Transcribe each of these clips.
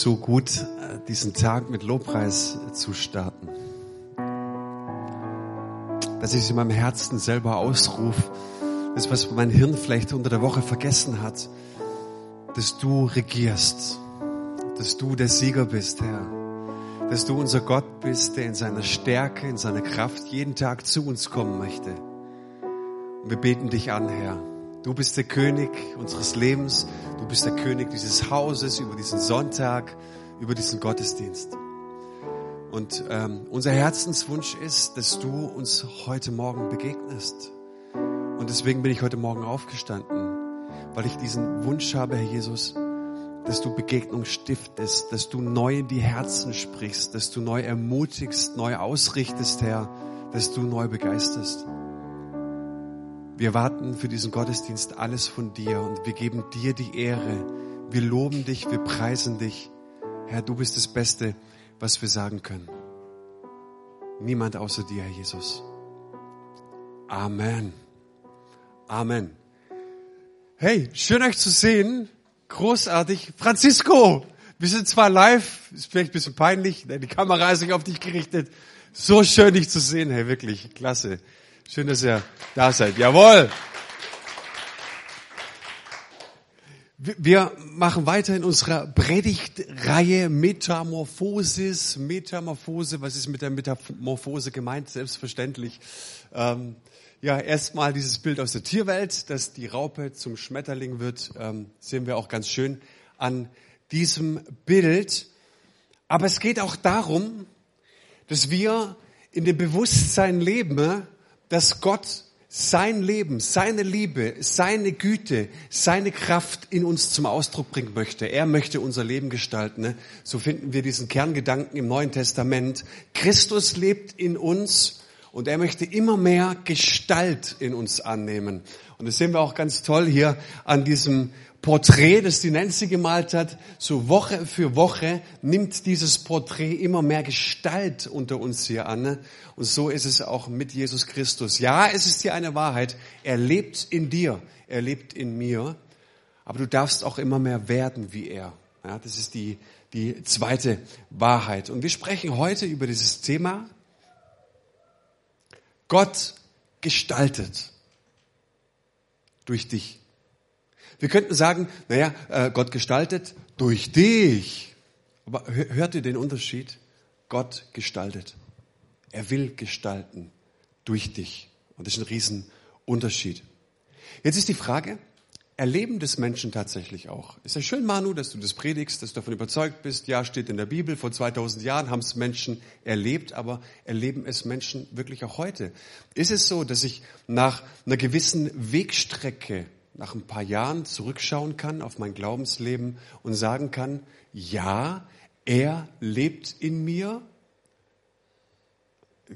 so gut, diesen Tag mit Lobpreis zu starten. Dass ich es in meinem Herzen selber ausrufe, das, was mein Hirn vielleicht unter der Woche vergessen hat, dass du regierst, dass du der Sieger bist, Herr, dass du unser Gott bist, der in seiner Stärke, in seiner Kraft jeden Tag zu uns kommen möchte. Und wir beten dich an, Herr. Du bist der König unseres Lebens. Du bist der König dieses Hauses über diesen Sonntag, über diesen Gottesdienst. Und ähm, unser Herzenswunsch ist, dass du uns heute Morgen begegnest. Und deswegen bin ich heute Morgen aufgestanden, weil ich diesen Wunsch habe, Herr Jesus, dass du Begegnung stiftest, dass du neu in die Herzen sprichst, dass du neu ermutigst, neu ausrichtest, Herr, dass du neu begeisterst. Wir warten für diesen Gottesdienst alles von dir und wir geben dir die Ehre. Wir loben dich, wir preisen dich. Herr, du bist das Beste, was wir sagen können. Niemand außer dir, Herr Jesus. Amen. Amen. Hey, schön euch zu sehen. Großartig. Francisco, wir sind zwar live, ist vielleicht ein bisschen peinlich, die Kamera ist nicht auf dich gerichtet. So schön, dich zu sehen, hey, wirklich, klasse. Schön, dass ihr da seid. Jawohl. Wir machen weiter in unserer Predigtreihe Metamorphosis. Metamorphose, was ist mit der Metamorphose gemeint? Selbstverständlich. Ähm, ja, erstmal dieses Bild aus der Tierwelt, dass die Raupe zum Schmetterling wird, ähm, sehen wir auch ganz schön an diesem Bild. Aber es geht auch darum, dass wir in dem Bewusstsein leben, dass Gott sein Leben, seine Liebe, seine Güte, seine Kraft in uns zum Ausdruck bringen möchte. Er möchte unser Leben gestalten. Ne? So finden wir diesen Kerngedanken im Neuen Testament. Christus lebt in uns und er möchte immer mehr Gestalt in uns annehmen. Und das sehen wir auch ganz toll hier an diesem Porträt, das die Nancy gemalt hat, so Woche für Woche nimmt dieses Porträt immer mehr Gestalt unter uns hier an. Ne? Und so ist es auch mit Jesus Christus. Ja, es ist hier eine Wahrheit. Er lebt in dir, er lebt in mir. Aber du darfst auch immer mehr werden wie er. Ja, das ist die, die zweite Wahrheit. Und wir sprechen heute über dieses Thema Gott gestaltet durch dich. Wir könnten sagen, naja, äh, Gott gestaltet durch dich. Aber hört ihr den Unterschied? Gott gestaltet. Er will gestalten durch dich. Und das ist ein Riesenunterschied. Jetzt ist die Frage, erleben das Menschen tatsächlich auch? Ist ja schön, Manu, dass du das predigst, dass du davon überzeugt bist. Ja, steht in der Bibel, vor 2000 Jahren haben es Menschen erlebt, aber erleben es Menschen wirklich auch heute? Ist es so, dass ich nach einer gewissen Wegstrecke nach ein paar Jahren zurückschauen kann auf mein Glaubensleben und sagen kann, ja, er lebt in mir.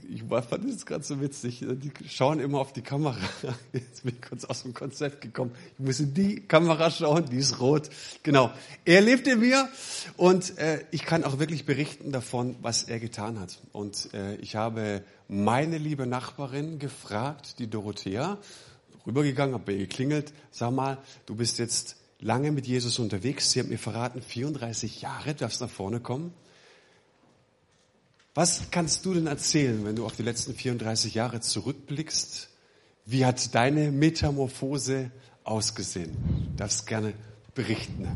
Ich fand das gerade so witzig. Die schauen immer auf die Kamera. Jetzt bin ich kurz aus dem Konzept gekommen. Ich muss in die Kamera schauen, die ist rot. Genau. Er lebt in mir und äh, ich kann auch wirklich berichten davon, was er getan hat. Und äh, ich habe meine liebe Nachbarin gefragt, die Dorothea, rübergegangen, habe bei ihr geklingelt, sag mal, du bist jetzt lange mit Jesus unterwegs. Sie hat mir verraten, 34 Jahre, darfst nach vorne kommen. Was kannst du denn erzählen, wenn du auf die letzten 34 Jahre zurückblickst? Wie hat deine Metamorphose ausgesehen? Darfst gerne berichten.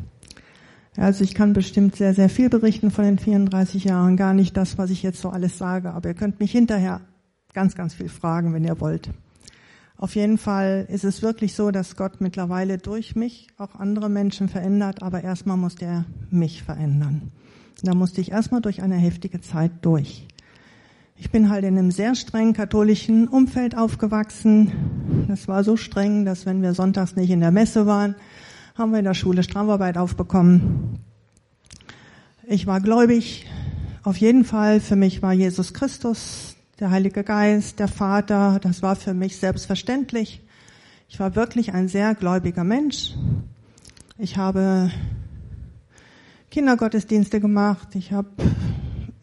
Also ich kann bestimmt sehr, sehr viel berichten von den 34 Jahren. Gar nicht das, was ich jetzt so alles sage. Aber ihr könnt mich hinterher ganz, ganz viel fragen, wenn ihr wollt. Auf jeden Fall ist es wirklich so, dass Gott mittlerweile durch mich auch andere Menschen verändert, aber erstmal musste er mich verändern. Da musste ich erstmal durch eine heftige Zeit durch. Ich bin halt in einem sehr strengen katholischen Umfeld aufgewachsen. Das war so streng, dass wenn wir sonntags nicht in der Messe waren, haben wir in der Schule Strafarbeit aufbekommen. Ich war gläubig. Auf jeden Fall, für mich war Jesus Christus der Heilige Geist, der Vater, das war für mich selbstverständlich. Ich war wirklich ein sehr gläubiger Mensch. Ich habe Kindergottesdienste gemacht, ich habe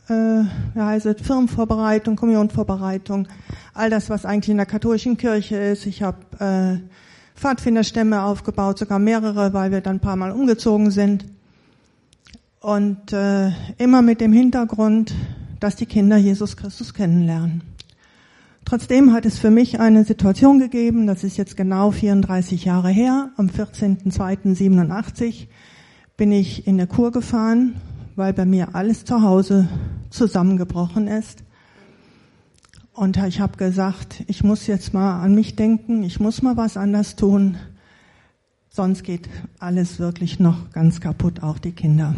äh, wie heißt es, Firmenvorbereitung, Kommunionvorbereitung, all das, was eigentlich in der katholischen Kirche ist. Ich habe äh, Pfadfinderstämme aufgebaut, sogar mehrere, weil wir dann ein paar Mal umgezogen sind. Und äh, immer mit dem Hintergrund, dass die Kinder Jesus Christus kennenlernen. Trotzdem hat es für mich eine Situation gegeben, das ist jetzt genau 34 Jahre her, am 14.02.87 bin ich in der Kur gefahren, weil bei mir alles zu Hause zusammengebrochen ist. Und ich habe gesagt, ich muss jetzt mal an mich denken, ich muss mal was anders tun, sonst geht alles wirklich noch ganz kaputt, auch die Kinder.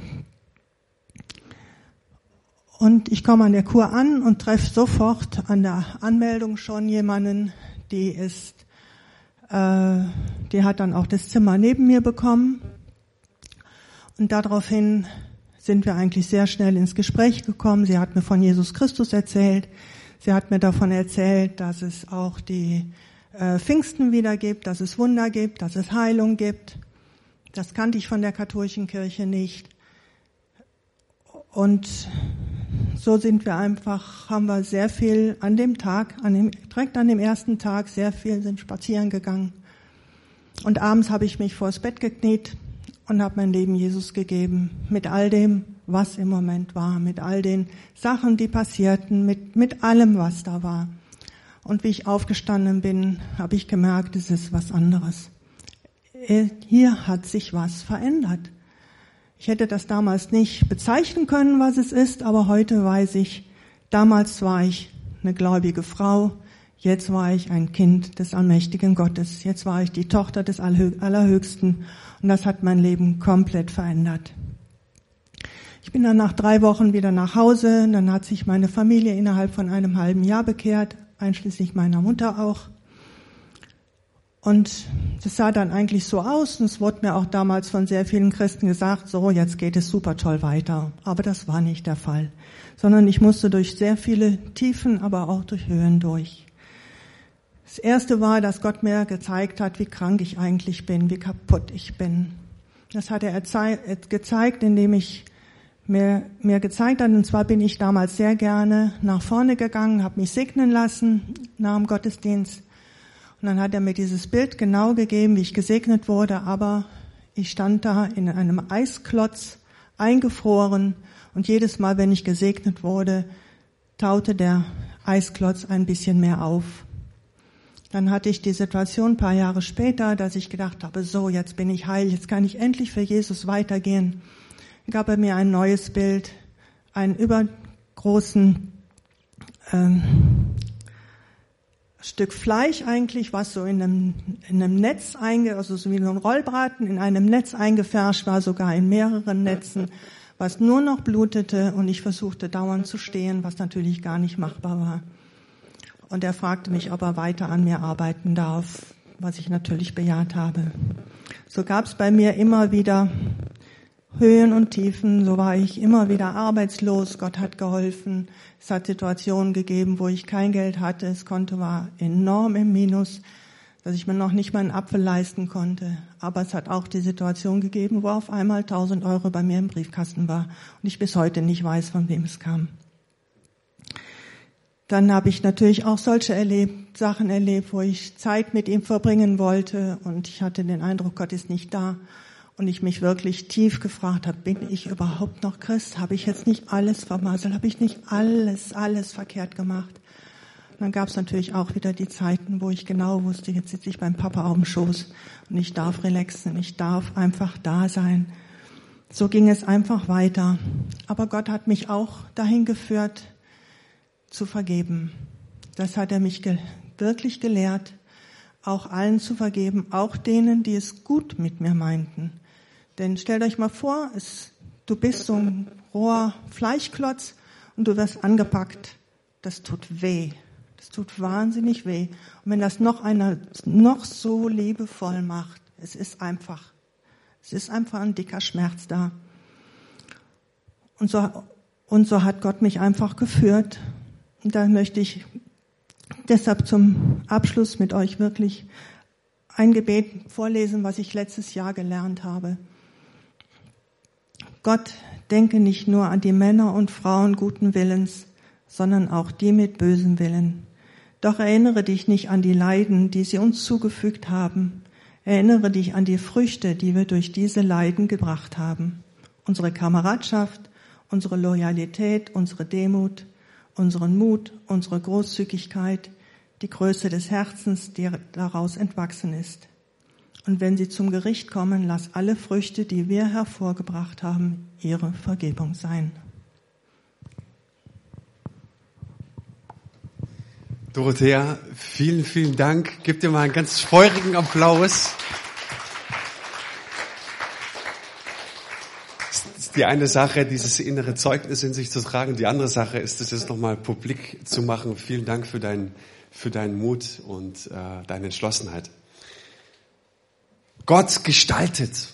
Und ich komme an der Kur an und treffe sofort an der Anmeldung schon jemanden, die ist, äh, die hat dann auch das Zimmer neben mir bekommen. Und daraufhin sind wir eigentlich sehr schnell ins Gespräch gekommen. Sie hat mir von Jesus Christus erzählt. Sie hat mir davon erzählt, dass es auch die äh, Pfingsten wieder gibt, dass es Wunder gibt, dass es Heilung gibt. Das kannte ich von der katholischen Kirche nicht. Und so sind wir einfach, haben wir sehr viel an dem Tag, an dem, direkt an dem ersten Tag sehr viel sind spazieren gegangen. Und abends habe ich mich vors Bett gekniet und habe mein Leben Jesus gegeben. Mit all dem, was im Moment war, mit all den Sachen, die passierten, mit, mit allem, was da war. Und wie ich aufgestanden bin, habe ich gemerkt, es ist was anderes. Hier hat sich was verändert. Ich hätte das damals nicht bezeichnen können, was es ist, aber heute weiß ich, damals war ich eine gläubige Frau, jetzt war ich ein Kind des allmächtigen Gottes, jetzt war ich die Tochter des Allerhöchsten und das hat mein Leben komplett verändert. Ich bin dann nach drei Wochen wieder nach Hause, dann hat sich meine Familie innerhalb von einem halben Jahr bekehrt, einschließlich meiner Mutter auch. Und das sah dann eigentlich so aus und es wurde mir auch damals von sehr vielen Christen gesagt, so jetzt geht es super toll weiter. Aber das war nicht der Fall, sondern ich musste durch sehr viele Tiefen, aber auch durch Höhen durch. Das erste war, dass Gott mir gezeigt hat, wie krank ich eigentlich bin, wie kaputt ich bin. Das hat er gezeigt, indem ich mir, mir gezeigt hat, und zwar bin ich damals sehr gerne nach vorne gegangen, habe mich segnen lassen nach dem Gottesdienst und dann hat er mir dieses Bild genau gegeben, wie ich gesegnet wurde, aber ich stand da in einem Eisklotz eingefroren und jedes Mal, wenn ich gesegnet wurde, taute der Eisklotz ein bisschen mehr auf. Dann hatte ich die Situation ein paar Jahre später, dass ich gedacht habe, so, jetzt bin ich heil, jetzt kann ich endlich für Jesus weitergehen. Gab er mir ein neues Bild, einen übergroßen ähm, Stück Fleisch eigentlich, was so in einem, in einem Netz einge, also so wie so ein Rollbraten in einem Netz eingefärscht war, sogar in mehreren Netzen, was nur noch blutete und ich versuchte dauernd zu stehen, was natürlich gar nicht machbar war. Und er fragte mich, ob er weiter an mir arbeiten darf, was ich natürlich bejaht habe. So gab es bei mir immer wieder Höhen und Tiefen, so war ich immer wieder arbeitslos. Gott hat geholfen. Es hat Situationen gegeben, wo ich kein Geld hatte. Es konnte war enorm im Minus, dass ich mir noch nicht mal einen Apfel leisten konnte. Aber es hat auch die Situation gegeben, wo auf einmal 1000 Euro bei mir im Briefkasten war und ich bis heute nicht weiß, von wem es kam. Dann habe ich natürlich auch solche erlebt, Sachen erlebt, wo ich Zeit mit ihm verbringen wollte und ich hatte den Eindruck, Gott ist nicht da und ich mich wirklich tief gefragt habe, bin ich überhaupt noch Christ? Habe ich jetzt nicht alles vermasselt? Habe ich nicht alles, alles verkehrt gemacht? Und dann gab es natürlich auch wieder die Zeiten, wo ich genau wusste, jetzt sitze ich beim Papa auf dem Schoß und ich darf relaxen, ich darf einfach da sein. So ging es einfach weiter. Aber Gott hat mich auch dahin geführt, zu vergeben. Das hat er mich ge wirklich gelehrt, auch allen zu vergeben, auch denen, die es gut mit mir meinten. Denn stellt euch mal vor, es, du bist so ein roher Fleischklotz und du wirst angepackt. Das tut weh. Das tut wahnsinnig weh. Und wenn das noch einer noch so liebevoll macht, es ist einfach, es ist einfach ein dicker Schmerz da. Und so, und so hat Gott mich einfach geführt. Und da möchte ich deshalb zum Abschluss mit euch wirklich ein Gebet vorlesen, was ich letztes Jahr gelernt habe. Gott denke nicht nur an die Männer und Frauen guten Willens, sondern auch die mit bösem Willen. Doch erinnere dich nicht an die Leiden, die sie uns zugefügt haben. Erinnere dich an die Früchte, die wir durch diese Leiden gebracht haben. unsere Kameradschaft, unsere Loyalität, unsere Demut, unseren Mut, unsere Großzügigkeit, die Größe des Herzens, die daraus entwachsen ist. Und wenn sie zum Gericht kommen, lass alle Früchte, die wir hervorgebracht haben, ihre Vergebung sein. Dorothea, vielen, vielen Dank. Gib dir mal einen ganz feurigen Applaus. Die eine Sache, dieses innere Zeugnis in sich zu tragen. Die andere Sache ist, es jetzt nochmal publik zu machen. Vielen Dank für, dein, für deinen Mut und äh, deine Entschlossenheit. Gott gestaltet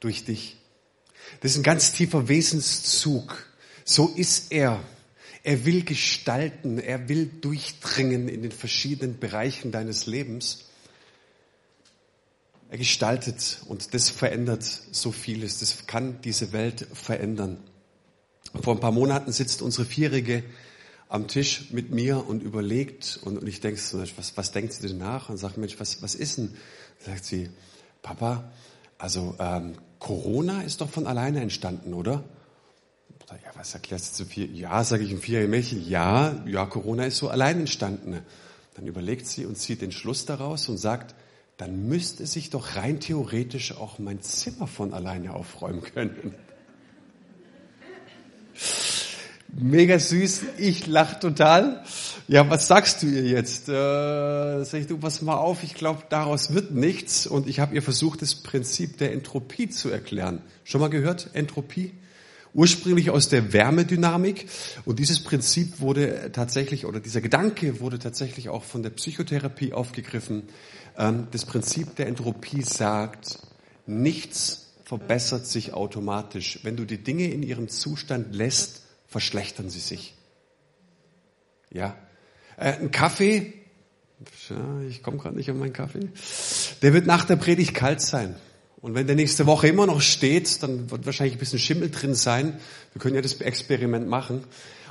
durch dich. Das ist ein ganz tiefer Wesenszug. So ist er. Er will gestalten, er will durchdringen in den verschiedenen Bereichen deines Lebens. Er gestaltet und das verändert so vieles. Das kann diese Welt verändern. Vor ein paar Monaten sitzt unsere Vierjährige am Tisch mit mir und überlegt und, und ich denke was, was denkt sie denn nach? Und sagt, Mensch, was, was ist denn? Sagt sie, Papa, also ähm, Corona ist doch von alleine entstanden, oder? Ja, was erklärst du zu vier? Ja, sage ich ein vierjähriges Mädchen. Ja, ja, Corona ist so allein entstanden. Dann überlegt sie und zieht den Schluss daraus und sagt, dann müsste sich doch rein theoretisch auch mein Zimmer von alleine aufräumen können. Mega süß, ich lach total. Ja, was sagst du ihr jetzt? Äh, sag ich, du, pass mal auf, ich glaube, daraus wird nichts. Und ich habe ihr versucht, das Prinzip der Entropie zu erklären. Schon mal gehört, Entropie? ursprünglich aus der Wärmedynamik. Und dieses Prinzip wurde tatsächlich, oder dieser Gedanke wurde tatsächlich auch von der Psychotherapie aufgegriffen. Ähm, das Prinzip der Entropie sagt, nichts verbessert sich automatisch. Wenn du die Dinge in ihrem Zustand lässt, verschlechtern sie sich. Ja. Äh, ein Kaffee, ich komme gerade nicht an meinen Kaffee, der wird nach der Predigt kalt sein. Und wenn der nächste Woche immer noch steht, dann wird wahrscheinlich ein bisschen Schimmel drin sein. Wir können ja das Experiment machen.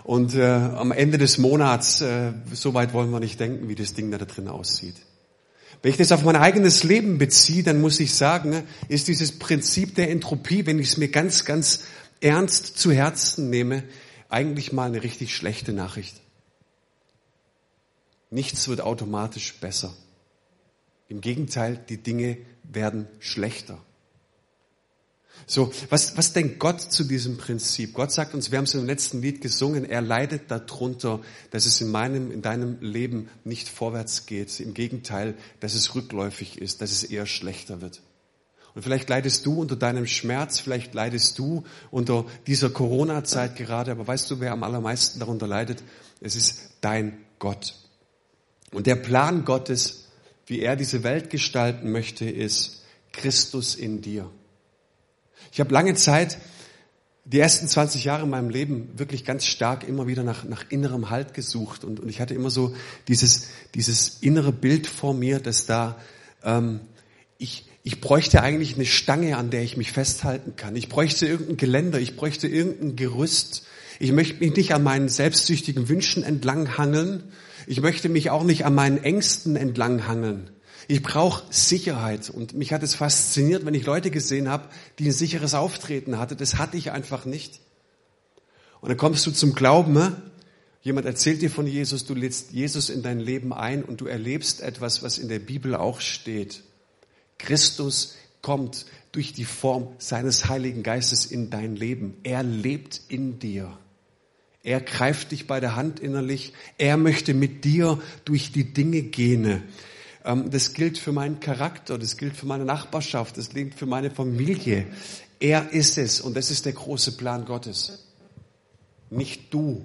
Und äh, am Ende des Monats, äh, so weit wollen wir nicht denken, wie das Ding da, drin aussieht. Wenn ich das auf mein eigenes Leben beziehe, dann muss ich sagen, ist dieses Prinzip der Entropie, wenn ich es mir ganz, ganz ernst zu Herzen nehme, eigentlich mal eine richtig schlechte Nachricht. Nichts wird automatisch besser. Im Gegenteil, die Dinge werden schlechter. So, was, was denkt Gott zu diesem Prinzip? Gott sagt uns, wir haben es im letzten Lied gesungen, er leidet darunter, dass es in meinem, in deinem Leben nicht vorwärts geht. Im Gegenteil, dass es rückläufig ist, dass es eher schlechter wird. Und vielleicht leidest du unter deinem Schmerz, vielleicht leidest du unter dieser Corona-Zeit gerade, aber weißt du, wer am allermeisten darunter leidet? Es ist dein Gott. Und der Plan Gottes wie er diese Welt gestalten möchte, ist Christus in dir. Ich habe lange Zeit, die ersten 20 Jahre in meinem Leben, wirklich ganz stark immer wieder nach, nach innerem Halt gesucht. Und, und ich hatte immer so dieses, dieses innere Bild vor mir, dass da, ähm, ich, ich bräuchte eigentlich eine Stange, an der ich mich festhalten kann. Ich bräuchte irgendein Geländer, ich bräuchte irgendein Gerüst. Ich möchte mich nicht an meinen selbstsüchtigen Wünschen entlanghangeln, ich möchte mich auch nicht an meinen Ängsten entlanghangeln. Ich brauche Sicherheit. Und mich hat es fasziniert, wenn ich Leute gesehen habe, die ein sicheres Auftreten hatten. Das hatte ich einfach nicht. Und dann kommst du zum Glauben. Ne? Jemand erzählt dir von Jesus, du lädst Jesus in dein Leben ein und du erlebst etwas, was in der Bibel auch steht. Christus kommt durch die Form seines Heiligen Geistes in dein Leben. Er lebt in dir. Er greift dich bei der Hand innerlich. Er möchte mit dir durch die Dinge gehen. Ähm, das gilt für meinen Charakter, das gilt für meine Nachbarschaft, das gilt für meine Familie. Er ist es und das ist der große Plan Gottes. Nicht du.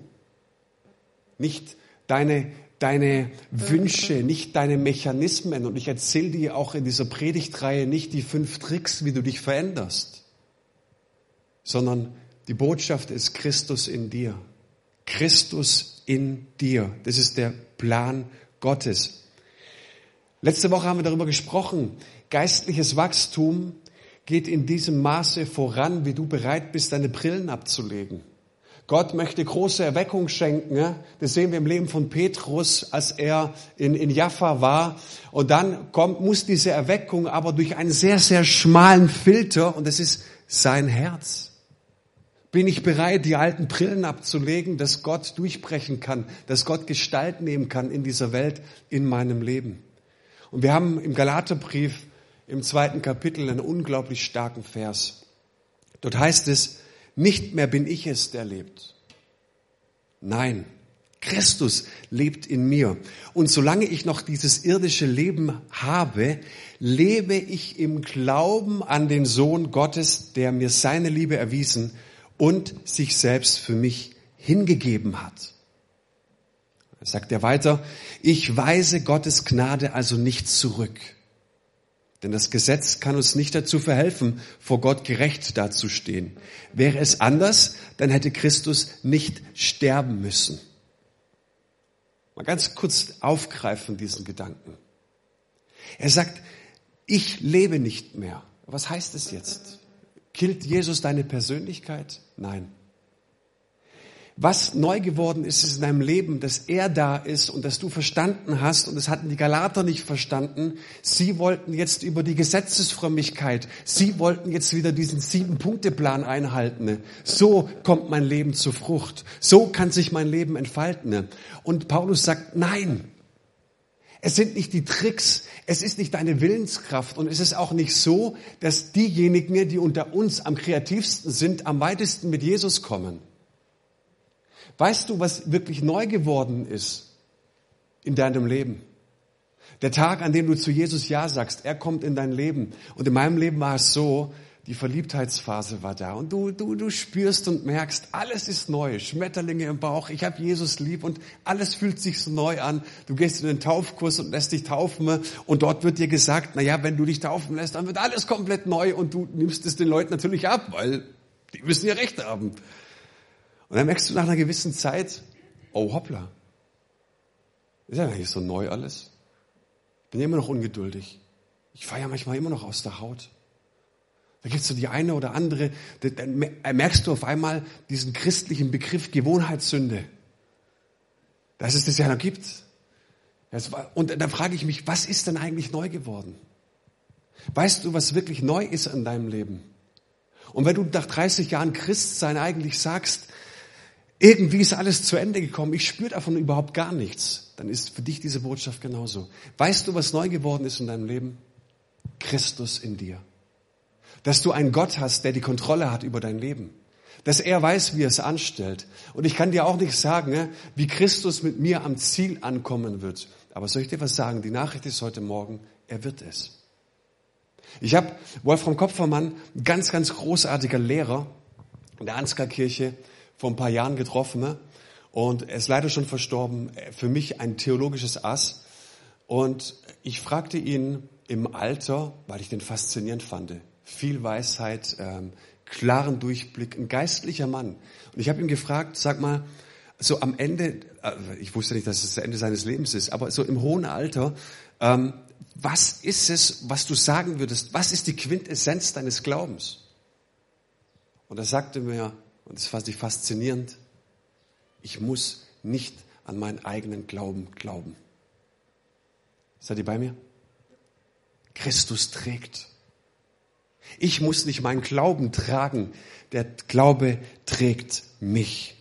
Nicht deine, deine Wünsche, nicht deine Mechanismen. Und ich erzähle dir auch in dieser Predigtreihe nicht die fünf Tricks, wie du dich veränderst, sondern die Botschaft ist Christus in dir. Christus in dir. Das ist der Plan Gottes. Letzte Woche haben wir darüber gesprochen. Geistliches Wachstum geht in diesem Maße voran, wie du bereit bist, deine Brillen abzulegen. Gott möchte große Erweckung schenken. Das sehen wir im Leben von Petrus, als er in, in Jaffa war. Und dann kommt, muss diese Erweckung aber durch einen sehr, sehr schmalen Filter, und das ist sein Herz. Bin ich bereit, die alten Brillen abzulegen, dass Gott durchbrechen kann, dass Gott Gestalt nehmen kann in dieser Welt, in meinem Leben? Und wir haben im Galaterbrief im zweiten Kapitel einen unglaublich starken Vers. Dort heißt es, nicht mehr bin ich es, der lebt. Nein, Christus lebt in mir. Und solange ich noch dieses irdische Leben habe, lebe ich im Glauben an den Sohn Gottes, der mir seine Liebe erwiesen und sich selbst für mich hingegeben hat. Sagt er weiter, ich weise Gottes Gnade also nicht zurück. Denn das Gesetz kann uns nicht dazu verhelfen, vor Gott gerecht dazustehen. Wäre es anders, dann hätte Christus nicht sterben müssen. Mal ganz kurz aufgreifen diesen Gedanken. Er sagt, ich lebe nicht mehr. Was heißt es jetzt? Killt Jesus deine Persönlichkeit? Nein. Was neu geworden ist, in deinem Leben, dass er da ist und dass du verstanden hast, und das hatten die Galater nicht verstanden, sie wollten jetzt über die Gesetzesfrömmigkeit, sie wollten jetzt wieder diesen Sieben-Punkte-Plan einhalten. So kommt mein Leben zur Frucht. So kann sich mein Leben entfalten. Und Paulus sagt, nein, es sind nicht die Tricks, es ist nicht deine Willenskraft und es ist auch nicht so, dass diejenigen, die unter uns am kreativsten sind, am weitesten mit Jesus kommen. Weißt du, was wirklich neu geworden ist in deinem Leben? Der Tag, an dem du zu Jesus Ja sagst, er kommt in dein Leben. Und in meinem Leben war es so, die Verliebtheitsphase war da und du, du, du spürst und merkst, alles ist neu, Schmetterlinge im Bauch, ich habe Jesus lieb und alles fühlt sich so neu an. Du gehst in den Taufkurs und lässt dich taufen und dort wird dir gesagt, na ja, wenn du dich taufen lässt, dann wird alles komplett neu und du nimmst es den Leuten natürlich ab, weil die müssen ja Recht haben. Und dann merkst du nach einer gewissen Zeit, oh hoppla, ist ja nicht so neu alles. Ich bin immer noch ungeduldig. Ich fahre manchmal immer noch aus der Haut. Da gibt es so die eine oder andere, dann merkst du auf einmal diesen christlichen Begriff Gewohnheitssünde. Dass es das ja noch gibt. Und da frage ich mich, was ist denn eigentlich neu geworden? Weißt du, was wirklich neu ist in deinem Leben? Und wenn du nach 30 Jahren Christsein eigentlich sagst, irgendwie ist alles zu Ende gekommen, ich spüre davon überhaupt gar nichts, dann ist für dich diese Botschaft genauso. Weißt du, was neu geworden ist in deinem Leben? Christus in dir. Dass du einen Gott hast, der die Kontrolle hat über dein Leben. Dass er weiß, wie er es anstellt. Und ich kann dir auch nicht sagen, ne, wie Christus mit mir am Ziel ankommen wird. Aber soll ich dir was sagen? Die Nachricht ist heute Morgen, er wird es. Ich habe Wolfram Kopfermann, ganz, ganz großartiger Lehrer in der Ansgar Kirche, vor ein paar Jahren getroffen und er ist leider schon verstorben. Für mich ein theologisches Ass. Und ich fragte ihn im Alter, weil ich den faszinierend fand, viel Weisheit, ähm, klaren Durchblick, ein geistlicher Mann. Und ich habe ihn gefragt, sag mal, so am Ende, äh, ich wusste nicht, dass es das Ende seines Lebens ist, aber so im hohen Alter, ähm, was ist es, was du sagen würdest, was ist die Quintessenz deines Glaubens? Und er sagte mir, und das fand ich faszinierend, ich muss nicht an meinen eigenen Glauben glauben. Seid ihr bei mir? Christus trägt. Ich muss nicht meinen Glauben tragen, der Glaube trägt mich.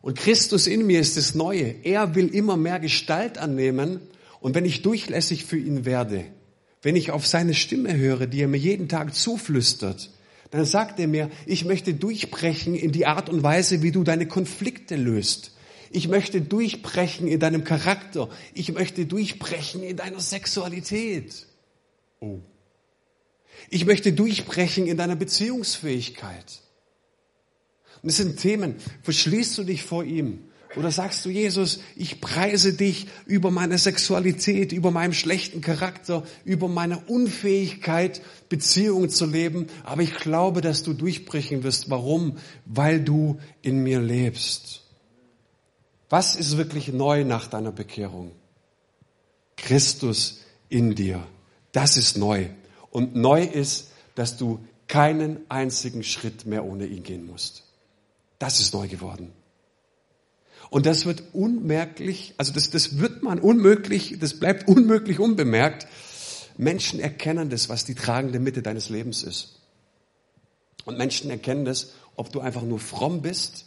Und Christus in mir ist das Neue. Er will immer mehr Gestalt annehmen. Und wenn ich durchlässig für ihn werde, wenn ich auf seine Stimme höre, die er mir jeden Tag zuflüstert, dann sagt er mir, ich möchte durchbrechen in die Art und Weise, wie du deine Konflikte löst. Ich möchte durchbrechen in deinem Charakter. Ich möchte durchbrechen in deiner Sexualität. Oh. Ich möchte durchbrechen in deiner Beziehungsfähigkeit. Und das sind Themen, verschließt du dich vor ihm oder sagst du, Jesus, ich preise dich über meine Sexualität, über meinen schlechten Charakter, über meine Unfähigkeit, Beziehungen zu leben, aber ich glaube, dass du durchbrechen wirst. Warum? Weil du in mir lebst. Was ist wirklich neu nach deiner Bekehrung? Christus in dir. Das ist neu. Und neu ist, dass du keinen einzigen Schritt mehr ohne ihn gehen musst. Das ist neu geworden. Und das wird unmerklich, also das, das wird man unmöglich, das bleibt unmöglich unbemerkt. Menschen erkennen das, was die tragende Mitte deines Lebens ist. Und Menschen erkennen das, ob du einfach nur fromm bist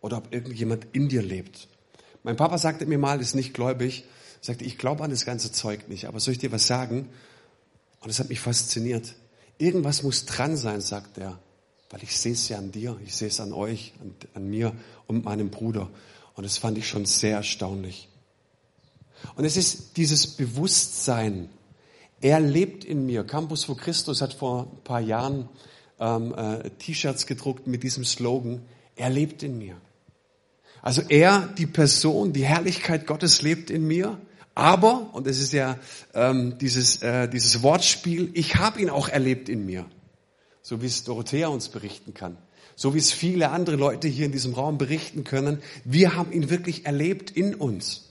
oder ob irgendjemand in dir lebt. Mein Papa sagte mir mal, ist nicht gläubig, sagte, ich glaube an das ganze Zeug nicht, aber soll ich dir was sagen? Und es hat mich fasziniert. Irgendwas muss dran sein, sagt er, weil ich sehe es ja an dir, ich sehe es an euch, an, an mir und meinem Bruder. Und das fand ich schon sehr erstaunlich. Und es ist dieses Bewusstsein, er lebt in mir. Campus vor Christus hat vor ein paar Jahren ähm, äh, T-Shirts gedruckt mit diesem Slogan, er lebt in mir. Also er, die Person, die Herrlichkeit Gottes lebt in mir. Aber, und es ist ja ähm, dieses, äh, dieses Wortspiel, ich habe ihn auch erlebt in mir. So wie es Dorothea uns berichten kann. So wie es viele andere Leute hier in diesem Raum berichten können. Wir haben ihn wirklich erlebt in uns.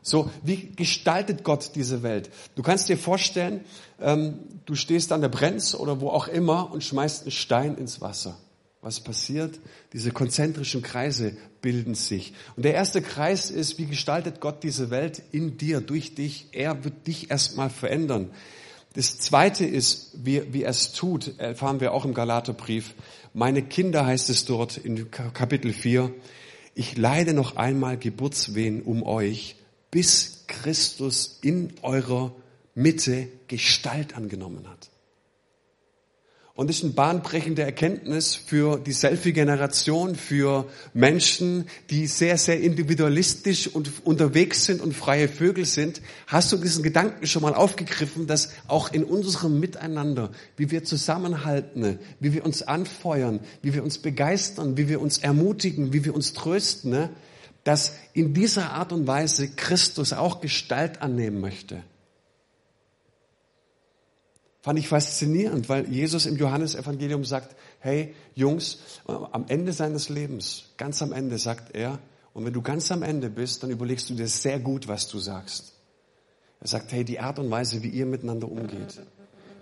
So, wie gestaltet Gott diese Welt? Du kannst dir vorstellen, ähm, du stehst an der Brenz oder wo auch immer und schmeißt einen Stein ins Wasser. Was passiert? Diese konzentrischen Kreise bilden sich. Und der erste Kreis ist, wie gestaltet Gott diese Welt in dir, durch dich? Er wird dich erstmal verändern. Das zweite ist, wie, wie er es tut, erfahren wir auch im Galaterbrief. Meine Kinder heißt es dort in Kapitel 4. Ich leide noch einmal Geburtswehen um euch, bis Christus in eurer Mitte Gestalt angenommen hat. Und das ist eine bahnbrechende Erkenntnis für die Selfie-Generation, für Menschen, die sehr, sehr individualistisch und unterwegs sind und freie Vögel sind. Hast du diesen Gedanken schon mal aufgegriffen, dass auch in unserem Miteinander, wie wir zusammenhalten, wie wir uns anfeuern, wie wir uns begeistern, wie wir uns ermutigen, wie wir uns trösten, dass in dieser Art und Weise Christus auch Gestalt annehmen möchte? Fand ich faszinierend, weil Jesus im Johannesevangelium sagt, hey Jungs, am Ende seines Lebens, ganz am Ende sagt er, und wenn du ganz am Ende bist, dann überlegst du dir sehr gut, was du sagst. Er sagt, hey, die Art und Weise, wie ihr miteinander umgeht,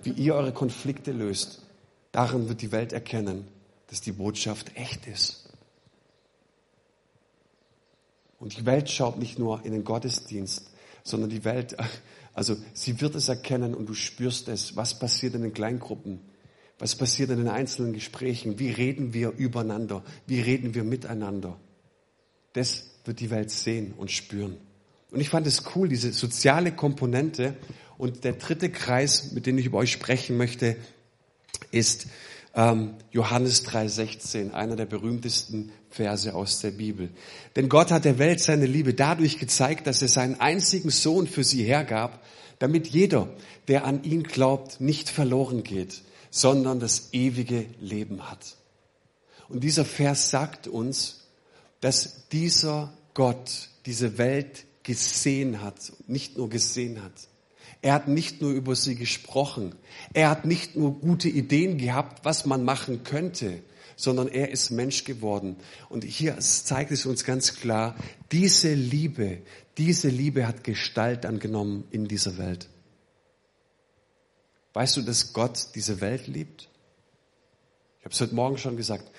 wie ihr eure Konflikte löst, darin wird die Welt erkennen, dass die Botschaft echt ist. Und die Welt schaut nicht nur in den Gottesdienst, sondern die Welt also sie wird es erkennen und du spürst es, was passiert in den Kleingruppen, was passiert in den einzelnen Gesprächen, wie reden wir übereinander, wie reden wir miteinander. Das wird die Welt sehen und spüren. Und ich fand es cool, diese soziale Komponente. Und der dritte Kreis, mit dem ich über euch sprechen möchte, ist ähm, Johannes 3,16, einer der berühmtesten Verse aus der Bibel. Denn Gott hat der Welt seine Liebe dadurch gezeigt, dass er seinen einzigen Sohn für sie hergab, damit jeder, der an ihn glaubt, nicht verloren geht, sondern das ewige Leben hat. Und dieser Vers sagt uns, dass dieser Gott diese Welt gesehen hat, nicht nur gesehen hat, er hat nicht nur über sie gesprochen. Er hat nicht nur gute Ideen gehabt, was man machen könnte, sondern er ist Mensch geworden. Und hier zeigt es uns ganz klar, diese Liebe, diese Liebe hat Gestalt angenommen in dieser Welt. Weißt du, dass Gott diese Welt liebt? Ich habe es heute Morgen schon gesagt.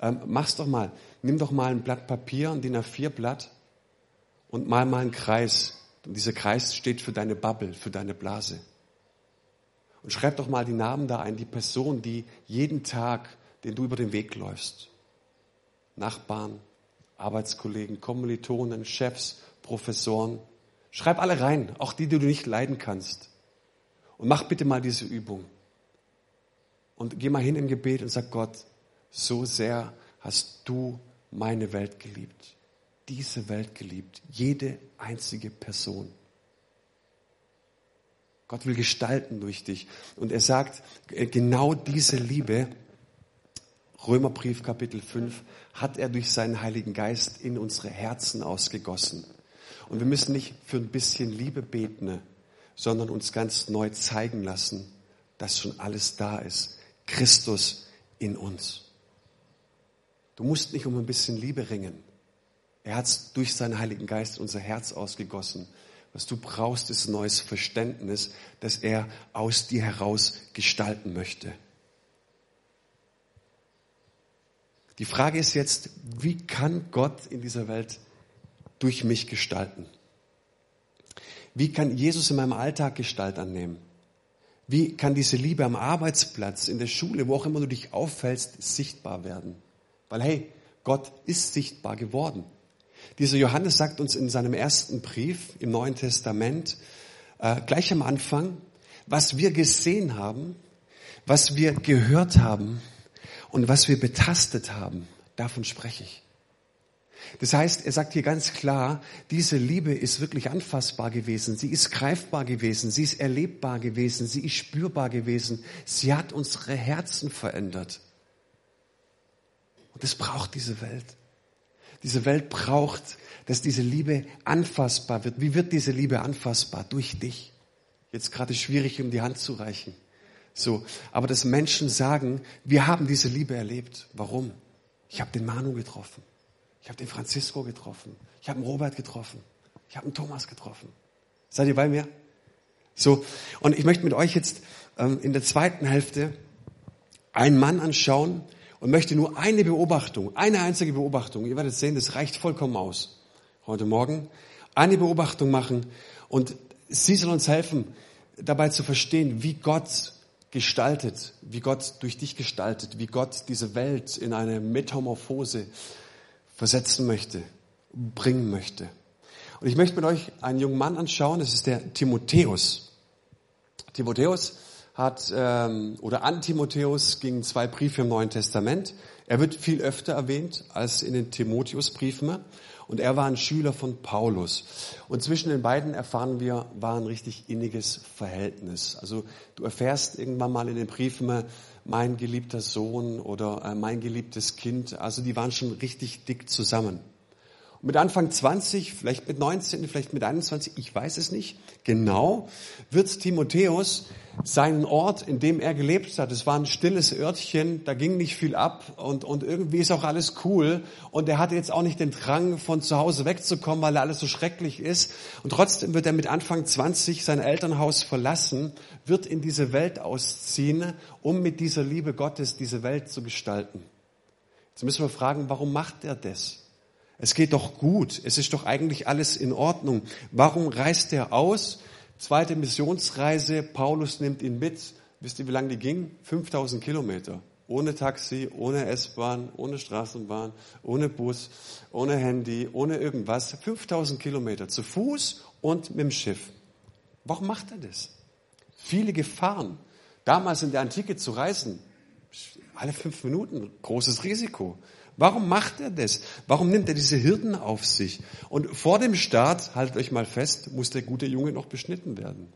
Ähm, mach's doch mal. Nimm doch mal ein Blatt Papier, ein DIN A4 Blatt und mal mal einen Kreis und dieser Kreis steht für deine Bubble, für deine Blase. Und schreib doch mal die Namen da ein, die Person, die jeden Tag, den du über den Weg läufst. Nachbarn, Arbeitskollegen, Kommilitonen, Chefs, Professoren. Schreib alle rein, auch die, die du nicht leiden kannst. Und mach bitte mal diese Übung. Und geh mal hin im Gebet und sag Gott, so sehr hast du meine Welt geliebt diese Welt geliebt. Jede einzige Person. Gott will gestalten durch dich. Und er sagt, äh, genau diese Liebe, Römerbrief Kapitel 5, hat er durch seinen Heiligen Geist in unsere Herzen ausgegossen. Und wir müssen nicht für ein bisschen Liebe beten, sondern uns ganz neu zeigen lassen, dass schon alles da ist. Christus in uns. Du musst nicht um ein bisschen Liebe ringen. Er hat durch seinen Heiligen Geist unser Herz ausgegossen. Was du brauchst, ist neues Verständnis, das er aus dir heraus gestalten möchte. Die Frage ist jetzt, wie kann Gott in dieser Welt durch mich gestalten? Wie kann Jesus in meinem Alltag Gestalt annehmen? Wie kann diese Liebe am Arbeitsplatz, in der Schule, wo auch immer du dich auffällst, sichtbar werden? Weil hey, Gott ist sichtbar geworden. Dieser Johannes sagt uns in seinem ersten Brief im Neuen Testament, äh, gleich am Anfang, was wir gesehen haben, was wir gehört haben und was wir betastet haben, davon spreche ich. Das heißt, er sagt hier ganz klar, diese Liebe ist wirklich anfassbar gewesen, sie ist greifbar gewesen, sie ist erlebbar gewesen, sie ist spürbar gewesen, sie hat unsere Herzen verändert. Und das braucht diese Welt. Diese Welt braucht, dass diese Liebe anfassbar wird. Wie wird diese Liebe anfassbar? Durch dich. Jetzt gerade schwierig, um die Hand zu reichen. So, aber dass Menschen sagen, wir haben diese Liebe erlebt. Warum? Ich habe den Manu getroffen. Ich habe den Francisco getroffen. Ich habe den Robert getroffen. Ich habe den Thomas getroffen. Seid ihr bei mir? So, und ich möchte mit euch jetzt ähm, in der zweiten Hälfte einen Mann anschauen und möchte nur eine Beobachtung, eine einzige Beobachtung, ihr werdet sehen, das reicht vollkommen aus, heute Morgen, eine Beobachtung machen und sie soll uns helfen, dabei zu verstehen, wie Gott gestaltet, wie Gott durch dich gestaltet, wie Gott diese Welt in eine Metamorphose versetzen möchte, bringen möchte. Und ich möchte mit euch einen jungen Mann anschauen, das ist der Timotheus. Timotheus hat, ähm, oder an Timotheus gingen zwei Briefe im Neuen Testament. Er wird viel öfter erwähnt als in den Timotheusbriefen. Und er war ein Schüler von Paulus. Und zwischen den beiden erfahren wir, war ein richtig inniges Verhältnis. Also du erfährst irgendwann mal in den Briefen, mein geliebter Sohn oder äh, mein geliebtes Kind. Also die waren schon richtig dick zusammen. Und mit Anfang 20, vielleicht mit 19, vielleicht mit 21, ich weiß es nicht genau, wird Timotheus seinen Ort, in dem er gelebt hat. Es war ein stilles Örtchen, da ging nicht viel ab und, und irgendwie ist auch alles cool. Und er hatte jetzt auch nicht den Drang, von zu Hause wegzukommen, weil alles so schrecklich ist. Und trotzdem wird er mit Anfang 20 sein Elternhaus verlassen, wird in diese Welt ausziehen, um mit dieser Liebe Gottes diese Welt zu gestalten. Jetzt müssen wir fragen, warum macht er das? Es geht doch gut. Es ist doch eigentlich alles in Ordnung. Warum reist er aus? Zweite Missionsreise, Paulus nimmt ihn mit. Wisst ihr, wie lange die ging? 5000 Kilometer. Ohne Taxi, ohne S-Bahn, ohne Straßenbahn, ohne Bus, ohne Handy, ohne irgendwas. 5000 Kilometer zu Fuß und mit dem Schiff. Warum macht er das? Viele Gefahren. Damals in der Antike zu reisen, alle fünf Minuten, großes Risiko. Warum macht er das? Warum nimmt er diese Hürden auf sich? Und vor dem Start, haltet euch mal fest, muss der gute Junge noch beschnitten werden.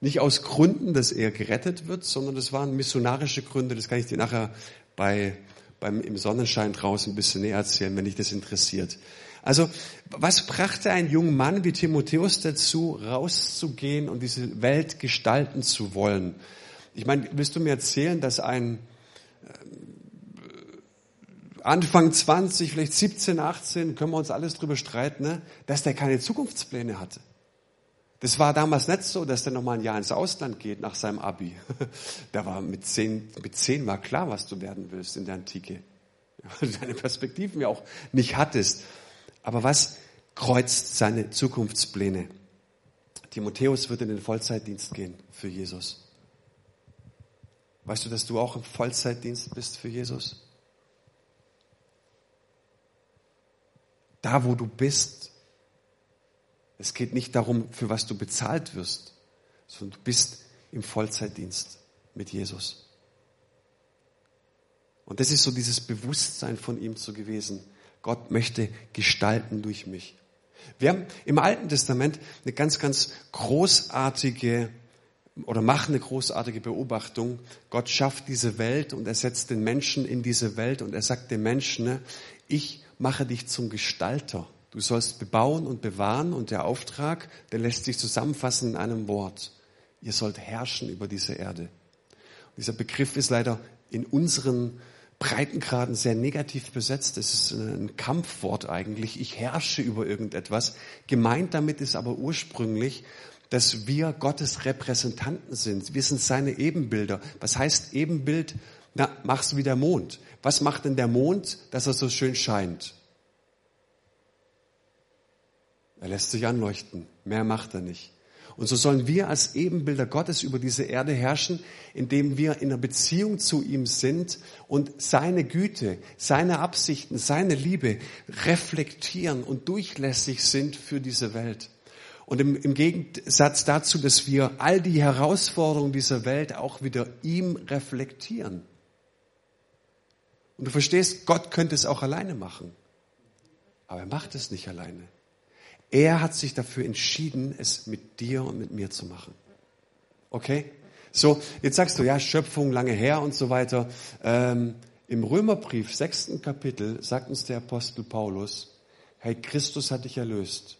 Nicht aus Gründen, dass er gerettet wird, sondern das waren missionarische Gründe. Das kann ich dir nachher bei, beim, im Sonnenschein draußen ein bisschen näher erzählen, wenn dich das interessiert. Also, was brachte ein junger Mann wie Timotheus dazu, rauszugehen und diese Welt gestalten zu wollen? Ich meine, willst du mir erzählen, dass ein Anfang 20, vielleicht 17, 18, können wir uns alles drüber streiten, ne? dass der keine Zukunftspläne hatte. Das war damals nicht so, dass der nochmal ein Jahr ins Ausland geht nach seinem Abi. Da war mit zehn, mit zehn war klar, was du werden willst in der Antike. Weil du deine Perspektiven ja auch nicht hattest. Aber was kreuzt seine Zukunftspläne? Timotheus wird in den Vollzeitdienst gehen für Jesus. Weißt du, dass du auch im Vollzeitdienst bist für Jesus? Da wo du bist. Es geht nicht darum, für was du bezahlt wirst, sondern du bist im Vollzeitdienst mit Jesus. Und das ist so dieses Bewusstsein von ihm zu gewesen. Gott möchte gestalten durch mich. Wir haben im Alten Testament eine ganz, ganz großartige oder machen eine großartige Beobachtung. Gott schafft diese Welt und er setzt den Menschen in diese Welt und er sagt dem Menschen, ne, ich mache dich zum Gestalter. Du sollst bebauen und bewahren und der Auftrag, der lässt sich zusammenfassen in einem Wort. Ihr sollt herrschen über diese Erde. Und dieser Begriff ist leider in unseren Breitengraden sehr negativ besetzt. Es ist ein Kampfwort eigentlich. Ich herrsche über irgendetwas. Gemeint damit ist aber ursprünglich, dass wir Gottes Repräsentanten sind. Wir sind seine Ebenbilder. Was heißt Ebenbild? Na, mach's wie der Mond. Was macht denn der Mond, dass er so schön scheint? Er lässt sich anleuchten. Mehr macht er nicht. Und so sollen wir als Ebenbilder Gottes über diese Erde herrschen, indem wir in einer Beziehung zu ihm sind und seine Güte, seine Absichten, seine Liebe reflektieren und durchlässig sind für diese Welt. Und im, im Gegensatz dazu, dass wir all die Herausforderungen dieser Welt auch wieder ihm reflektieren. Und du verstehst, Gott könnte es auch alleine machen. Aber er macht es nicht alleine. Er hat sich dafür entschieden, es mit dir und mit mir zu machen. Okay? So, jetzt sagst du, ja, Schöpfung lange her und so weiter. Ähm, Im Römerbrief, sechsten Kapitel, sagt uns der Apostel Paulus, hey, Christus hat dich erlöst.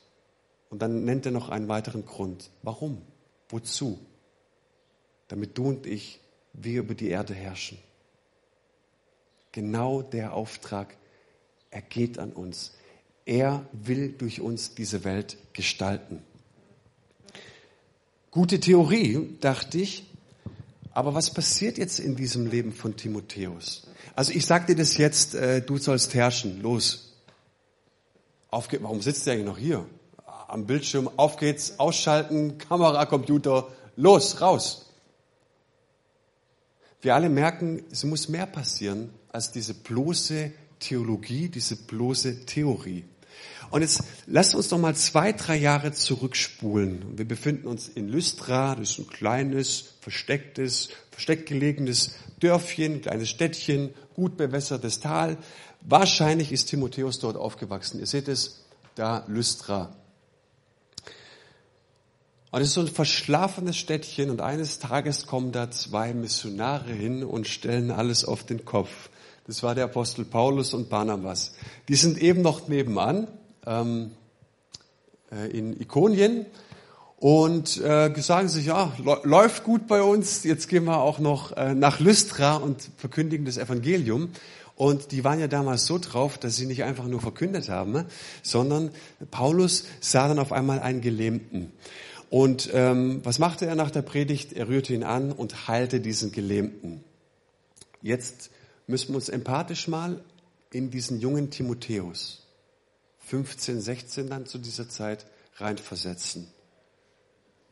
Und dann nennt er noch einen weiteren Grund. Warum? Wozu? Damit du und ich, wir über die Erde herrschen. Genau der Auftrag, er geht an uns. Er will durch uns diese Welt gestalten. Gute Theorie, dachte ich. Aber was passiert jetzt in diesem Leben von Timotheus? Also ich sage dir das jetzt, äh, du sollst herrschen, los. Aufge Warum sitzt der eigentlich noch hier? Am Bildschirm, auf geht's, ausschalten, Kamera, Computer, los, raus. Wir alle merken, es muss mehr passieren als diese bloße Theologie, diese bloße Theorie. Und jetzt lasst uns doch mal zwei, drei Jahre zurückspulen. Wir befinden uns in Lystra, das ist ein kleines, verstecktes, versteckt gelegenes Dörfchen, kleines Städtchen, gut bewässertes Tal. Wahrscheinlich ist Timotheus dort aufgewachsen. Ihr seht es, da Lystra. Und es ist so ein verschlafenes Städtchen und eines Tages kommen da zwei Missionare hin und stellen alles auf den Kopf. Das war der Apostel Paulus und Barnabas. Die sind eben noch nebenan ähm, äh, in Ikonien und äh, sagen sich, ja, läuft gut bei uns, jetzt gehen wir auch noch äh, nach Lystra und verkündigen das Evangelium. Und die waren ja damals so drauf, dass sie nicht einfach nur verkündet haben, ne? sondern Paulus sah dann auf einmal einen Gelähmten. Und ähm, was machte er nach der Predigt? Er rührte ihn an und heilte diesen Gelähmten. Jetzt müssen wir uns empathisch mal in diesen jungen Timotheus 15, 16 dann zu dieser Zeit reinversetzen.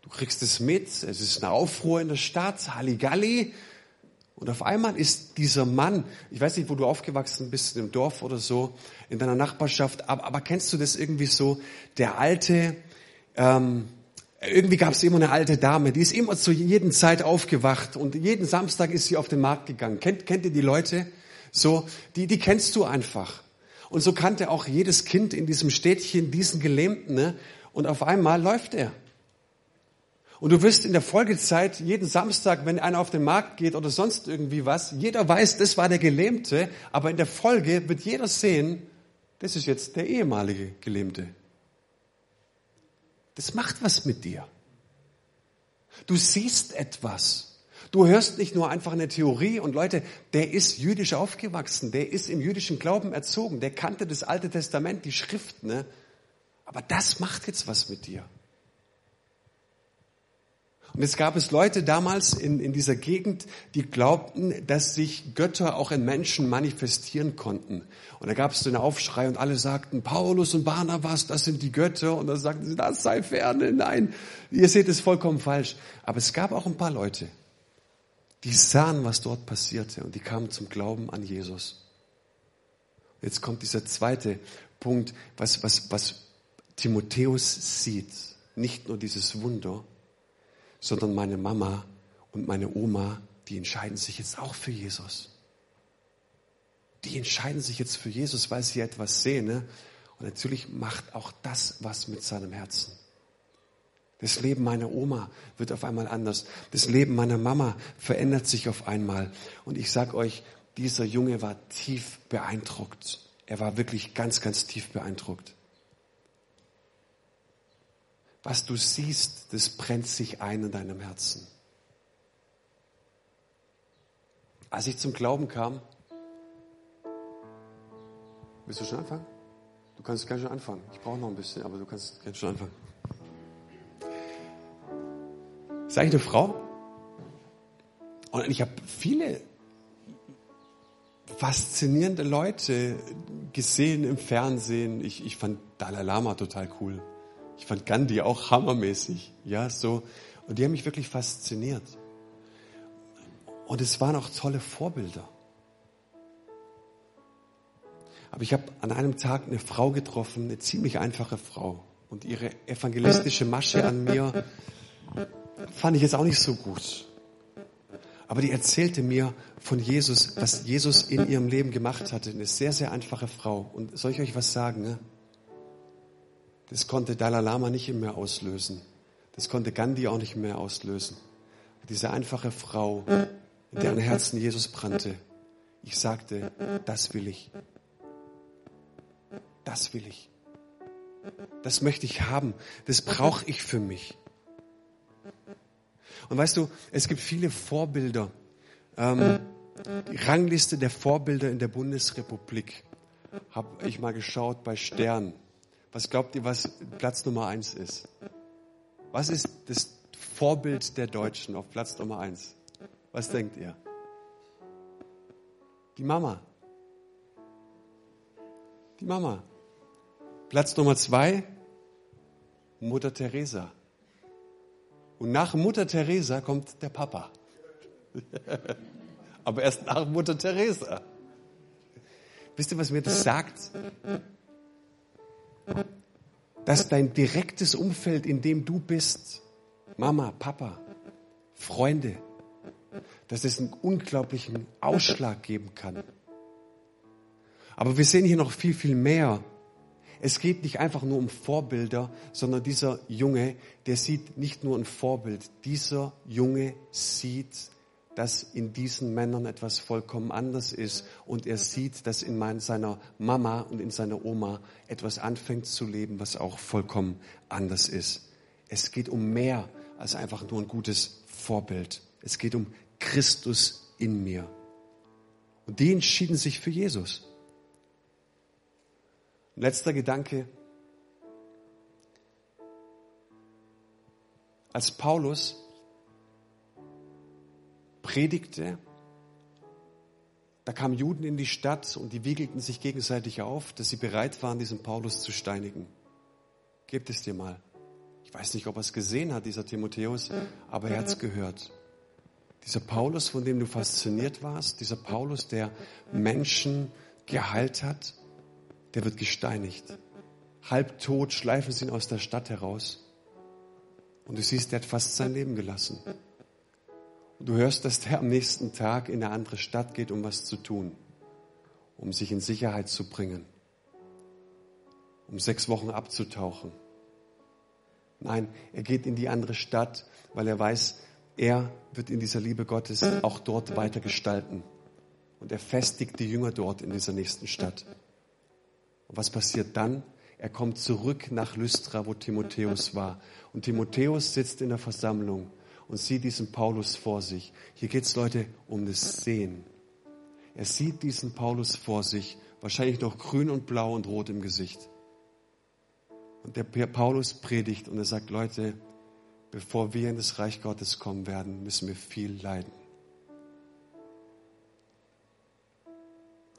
Du kriegst es mit, es ist eine Aufruhr in der Stadt, Halligalli. Und auf einmal ist dieser Mann, ich weiß nicht, wo du aufgewachsen bist, im Dorf oder so, in deiner Nachbarschaft, aber, aber kennst du das irgendwie so, der alte, ähm, irgendwie gab es immer eine alte Dame, die ist immer zu jeden Zeit aufgewacht und jeden Samstag ist sie auf den Markt gegangen. Kennt, kennt ihr die Leute? So, die, die kennst du einfach. Und so kannte auch jedes Kind in diesem Städtchen diesen Gelähmten. Ne? Und auf einmal läuft er. Und du wirst in der Folgezeit jeden Samstag, wenn einer auf den Markt geht oder sonst irgendwie was, jeder weiß, das war der Gelähmte, aber in der Folge wird jeder sehen, das ist jetzt der ehemalige Gelähmte. Das macht was mit dir. Du siehst etwas. Du hörst nicht nur einfach eine Theorie und Leute, der ist jüdisch aufgewachsen, der ist im jüdischen Glauben erzogen, der kannte das Alte Testament, die Schrift, ne? Aber das macht jetzt was mit dir. Und es gab es Leute damals in, in dieser Gegend, die glaubten, dass sich Götter auch in Menschen manifestieren konnten. Und da gab es einen Aufschrei und alle sagten, Paulus und Barnabas, das sind die Götter. Und dann sagten sie, das sei ferne. Nein, ihr seht es vollkommen falsch. Aber es gab auch ein paar Leute, die sahen, was dort passierte und die kamen zum Glauben an Jesus. Jetzt kommt dieser zweite Punkt, was, was, was Timotheus sieht. Nicht nur dieses Wunder, sondern meine Mama und meine Oma, die entscheiden sich jetzt auch für Jesus. Die entscheiden sich jetzt für Jesus, weil sie etwas sehen. Ne? Und natürlich macht auch das was mit seinem Herzen. Das Leben meiner Oma wird auf einmal anders. Das Leben meiner Mama verändert sich auf einmal. Und ich sag euch, dieser Junge war tief beeindruckt. Er war wirklich ganz, ganz tief beeindruckt. Was du siehst, das brennt sich ein in deinem Herzen. Als ich zum Glauben kam, willst du schon anfangen? Du kannst gerne schon anfangen. Ich brauche noch ein bisschen, aber du kannst gerne schon anfangen. Ist eigentlich eine Frau? Und ich habe viele faszinierende Leute gesehen im Fernsehen. Ich, ich fand Dalai Lama total cool. Ich fand Gandhi auch hammermäßig. Ja, so. Und die haben mich wirklich fasziniert. Und es waren auch tolle Vorbilder. Aber ich habe an einem Tag eine Frau getroffen, eine ziemlich einfache Frau. Und ihre evangelistische Masche an mir fand ich jetzt auch nicht so gut. Aber die erzählte mir von Jesus, was Jesus in ihrem Leben gemacht hatte. Eine sehr, sehr einfache Frau. Und soll ich euch was sagen? Ne? Das konnte Dalai Lama nicht mehr auslösen. Das konnte Gandhi auch nicht mehr auslösen. Diese einfache Frau, in deren Herzen Jesus brannte. Ich sagte, das will ich. Das will ich. Das möchte ich haben. Das brauche ich für mich. Und weißt du, es gibt viele Vorbilder. Ähm, die Rangliste der Vorbilder in der Bundesrepublik habe ich mal geschaut bei Stern. Was glaubt ihr, was Platz Nummer eins ist? Was ist das Vorbild der Deutschen auf Platz Nummer eins? Was denkt ihr? Die Mama. Die Mama. Platz Nummer zwei, Mutter Teresa. Und nach Mutter Teresa kommt der Papa. Aber erst nach Mutter Teresa. Wisst ihr, was mir das sagt? Dass dein direktes Umfeld, in dem du bist, Mama, Papa, Freunde, dass es einen unglaublichen Ausschlag geben kann. Aber wir sehen hier noch viel, viel mehr. Es geht nicht einfach nur um Vorbilder, sondern dieser Junge, der sieht nicht nur ein Vorbild. Dieser Junge sieht, dass in diesen Männern etwas vollkommen anders ist. Und er sieht, dass in seiner Mama und in seiner Oma etwas anfängt zu leben, was auch vollkommen anders ist. Es geht um mehr als einfach nur ein gutes Vorbild. Es geht um Christus in mir. Und die entschieden sich für Jesus. Letzter Gedanke. Als Paulus predigte, da kamen Juden in die Stadt und die wiegelten sich gegenseitig auf, dass sie bereit waren, diesen Paulus zu steinigen. Gebt es dir mal. Ich weiß nicht, ob er es gesehen hat, dieser Timotheus, aber er hat es gehört. Dieser Paulus, von dem du fasziniert warst, dieser Paulus, der Menschen geheilt hat, der wird gesteinigt. Halbtot schleifen sie ihn aus der Stadt heraus. Und du siehst, der hat fast sein Leben gelassen. Und du hörst, dass der am nächsten Tag in eine andere Stadt geht, um was zu tun, um sich in Sicherheit zu bringen, um sechs Wochen abzutauchen. Nein, er geht in die andere Stadt, weil er weiß, er wird in dieser Liebe Gottes auch dort weiter gestalten. Und er festigt die Jünger dort in dieser nächsten Stadt. Und was passiert dann? Er kommt zurück nach Lystra, wo Timotheus war. Und Timotheus sitzt in der Versammlung und sieht diesen Paulus vor sich. Hier geht es, Leute, um das Sehen. Er sieht diesen Paulus vor sich, wahrscheinlich noch grün und blau und rot im Gesicht. Und der Paulus predigt und er sagt, Leute, bevor wir in das Reich Gottes kommen werden, müssen wir viel leiden.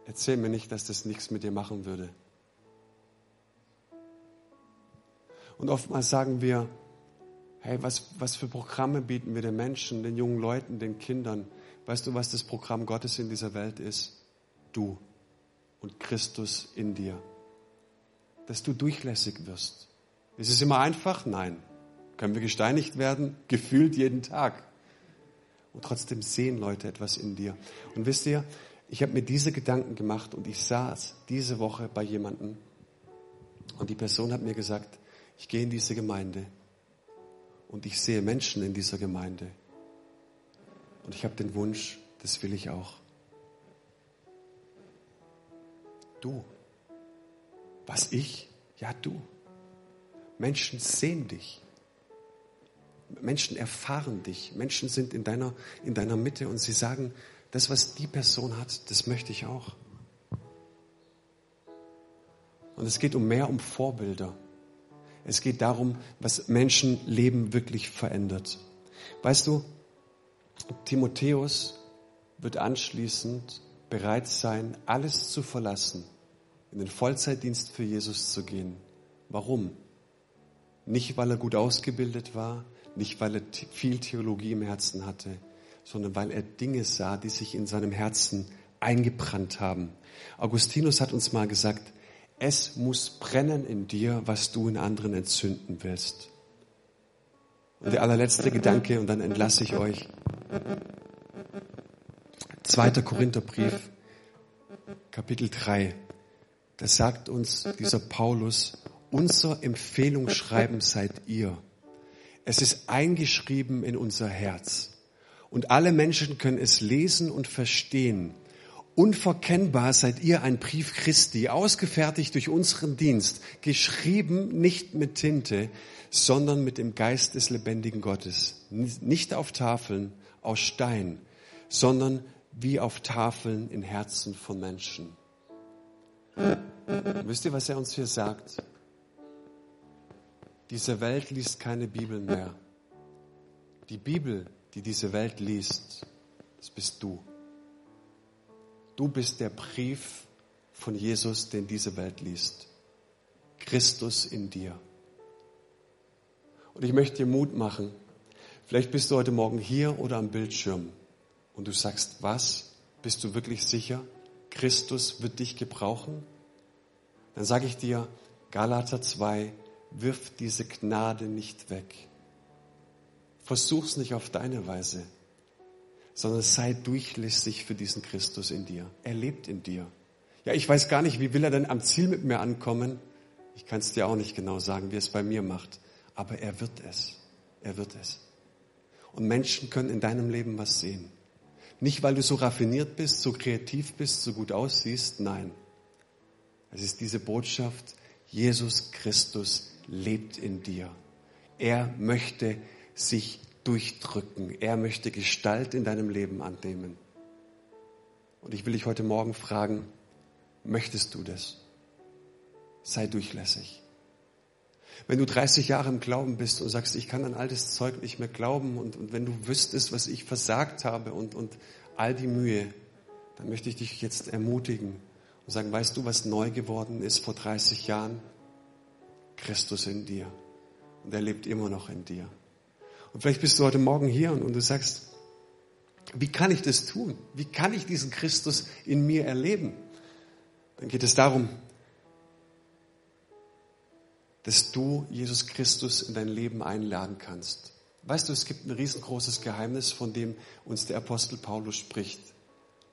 Erzähl mir nicht, dass das nichts mit dir machen würde. Und oftmals sagen wir, hey, was, was für Programme bieten wir den Menschen, den jungen Leuten, den Kindern? Weißt du, was das Programm Gottes in dieser Welt ist? Du und Christus in dir. Dass du durchlässig wirst. Ist es immer einfach? Nein. Können wir gesteinigt werden? Gefühlt jeden Tag. Und trotzdem sehen Leute etwas in dir. Und wisst ihr, ich habe mir diese Gedanken gemacht und ich saß diese Woche bei jemandem und die Person hat mir gesagt, ich gehe in diese Gemeinde und ich sehe Menschen in dieser Gemeinde. Und ich habe den Wunsch, das will ich auch. Du. Was ich? Ja, du. Menschen sehen dich. Menschen erfahren dich. Menschen sind in deiner, in deiner Mitte und sie sagen, das, was die Person hat, das möchte ich auch. Und es geht um mehr um Vorbilder. Es geht darum, was Menschenleben wirklich verändert. Weißt du, Timotheus wird anschließend bereit sein, alles zu verlassen, in den Vollzeitdienst für Jesus zu gehen. Warum? Nicht, weil er gut ausgebildet war, nicht, weil er viel Theologie im Herzen hatte, sondern weil er Dinge sah, die sich in seinem Herzen eingebrannt haben. Augustinus hat uns mal gesagt, es muss brennen in dir, was du in anderen entzünden willst. Und der allerletzte Gedanke, und dann entlasse ich euch. Zweiter Korintherbrief, Kapitel 3. Da sagt uns dieser Paulus, unser Empfehlungsschreiben seid ihr. Es ist eingeschrieben in unser Herz. Und alle Menschen können es lesen und verstehen. Unverkennbar seid ihr ein Brief Christi, ausgefertigt durch unseren Dienst, geschrieben nicht mit Tinte, sondern mit dem Geist des lebendigen Gottes. Nicht auf Tafeln aus Stein, sondern wie auf Tafeln in Herzen von Menschen. Wisst ihr, was er uns hier sagt? Diese Welt liest keine Bibel mehr. Die Bibel, die diese Welt liest, das bist du. Du bist der Brief von Jesus, den diese Welt liest. Christus in dir. Und ich möchte dir Mut machen. Vielleicht bist du heute Morgen hier oder am Bildschirm und du sagst, was? Bist du wirklich sicher? Christus wird dich gebrauchen? Dann sage ich dir, Galater 2, wirf diese Gnade nicht weg. Versuch's nicht auf deine Weise sondern sei durchlässig für diesen Christus in dir. Er lebt in dir. Ja, ich weiß gar nicht, wie will er denn am Ziel mit mir ankommen? Ich kann es dir auch nicht genau sagen, wie er es bei mir macht. Aber er wird es. Er wird es. Und Menschen können in deinem Leben was sehen. Nicht, weil du so raffiniert bist, so kreativ bist, so gut aussiehst. Nein. Es ist diese Botschaft, Jesus Christus lebt in dir. Er möchte sich durchdrücken. Er möchte Gestalt in deinem Leben annehmen. Und ich will dich heute Morgen fragen, möchtest du das? Sei durchlässig. Wenn du 30 Jahre im Glauben bist und sagst, ich kann an all das Zeug nicht mehr glauben und, und wenn du wüsstest, was ich versagt habe und, und all die Mühe, dann möchte ich dich jetzt ermutigen und sagen, weißt du, was neu geworden ist vor 30 Jahren? Christus in dir. Und er lebt immer noch in dir. Und vielleicht bist du heute Morgen hier und, und du sagst, wie kann ich das tun? Wie kann ich diesen Christus in mir erleben? Dann geht es darum, dass du Jesus Christus in dein Leben einladen kannst. Weißt du, es gibt ein riesengroßes Geheimnis, von dem uns der Apostel Paulus spricht.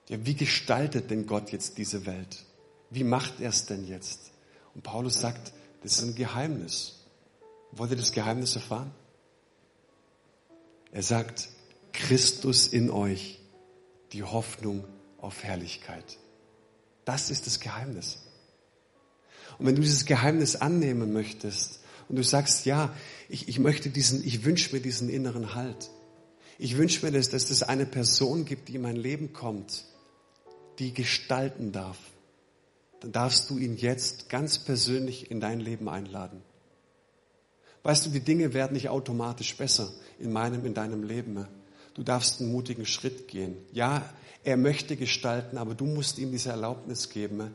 Ja, wie gestaltet denn Gott jetzt diese Welt? Wie macht er es denn jetzt? Und Paulus sagt, das ist ein Geheimnis. Wollt ihr das Geheimnis erfahren? Er sagt, Christus in euch, die Hoffnung auf Herrlichkeit. Das ist das Geheimnis. Und wenn du dieses Geheimnis annehmen möchtest und du sagst, ja, ich, ich möchte diesen, ich wünsche mir diesen inneren Halt. Ich wünsche mir, dass, dass es eine Person gibt, die in mein Leben kommt, die gestalten darf. Dann darfst du ihn jetzt ganz persönlich in dein Leben einladen. Weißt du, die Dinge werden nicht automatisch besser in meinem, in deinem Leben. Du darfst einen mutigen Schritt gehen. Ja, er möchte gestalten, aber du musst ihm diese Erlaubnis geben.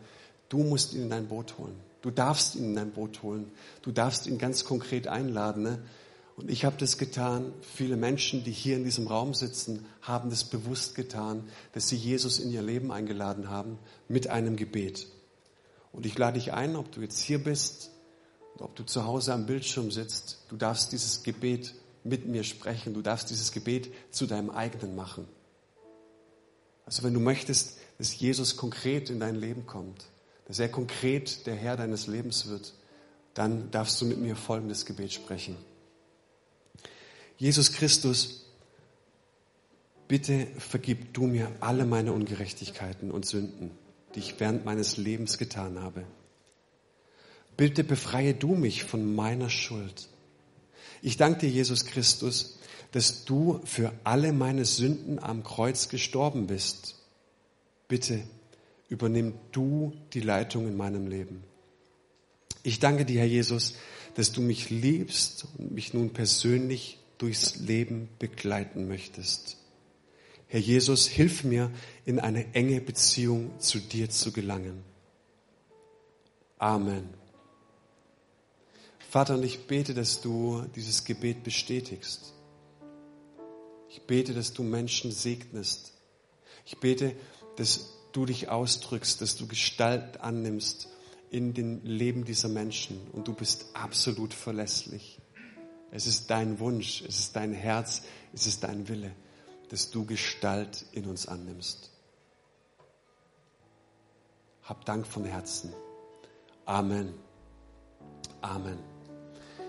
Du musst ihn in dein Boot holen. Du darfst ihn in dein Boot holen. Du darfst ihn ganz konkret einladen. Und ich habe das getan. Viele Menschen, die hier in diesem Raum sitzen, haben das bewusst getan, dass sie Jesus in ihr Leben eingeladen haben mit einem Gebet. Und ich lade dich ein, ob du jetzt hier bist ob du zu Hause am Bildschirm sitzt, du darfst dieses Gebet mit mir sprechen, du darfst dieses Gebet zu deinem eigenen machen. Also wenn du möchtest, dass Jesus konkret in dein Leben kommt, dass er konkret der Herr deines Lebens wird, dann darfst du mit mir folgendes Gebet sprechen. Jesus Christus, bitte vergib du mir alle meine Ungerechtigkeiten und Sünden, die ich während meines Lebens getan habe. Bitte befreie du mich von meiner Schuld. Ich danke dir, Jesus Christus, dass du für alle meine Sünden am Kreuz gestorben bist. Bitte übernimm du die Leitung in meinem Leben. Ich danke dir, Herr Jesus, dass du mich liebst und mich nun persönlich durchs Leben begleiten möchtest. Herr Jesus, hilf mir, in eine enge Beziehung zu dir zu gelangen. Amen. Vater, und ich bete, dass du dieses Gebet bestätigst. Ich bete, dass du Menschen segnest. Ich bete, dass du dich ausdrückst, dass du Gestalt annimmst in den Leben dieser Menschen und du bist absolut verlässlich. Es ist dein Wunsch, es ist dein Herz, es ist dein Wille, dass du Gestalt in uns annimmst. Hab Dank von Herzen. Amen. Amen.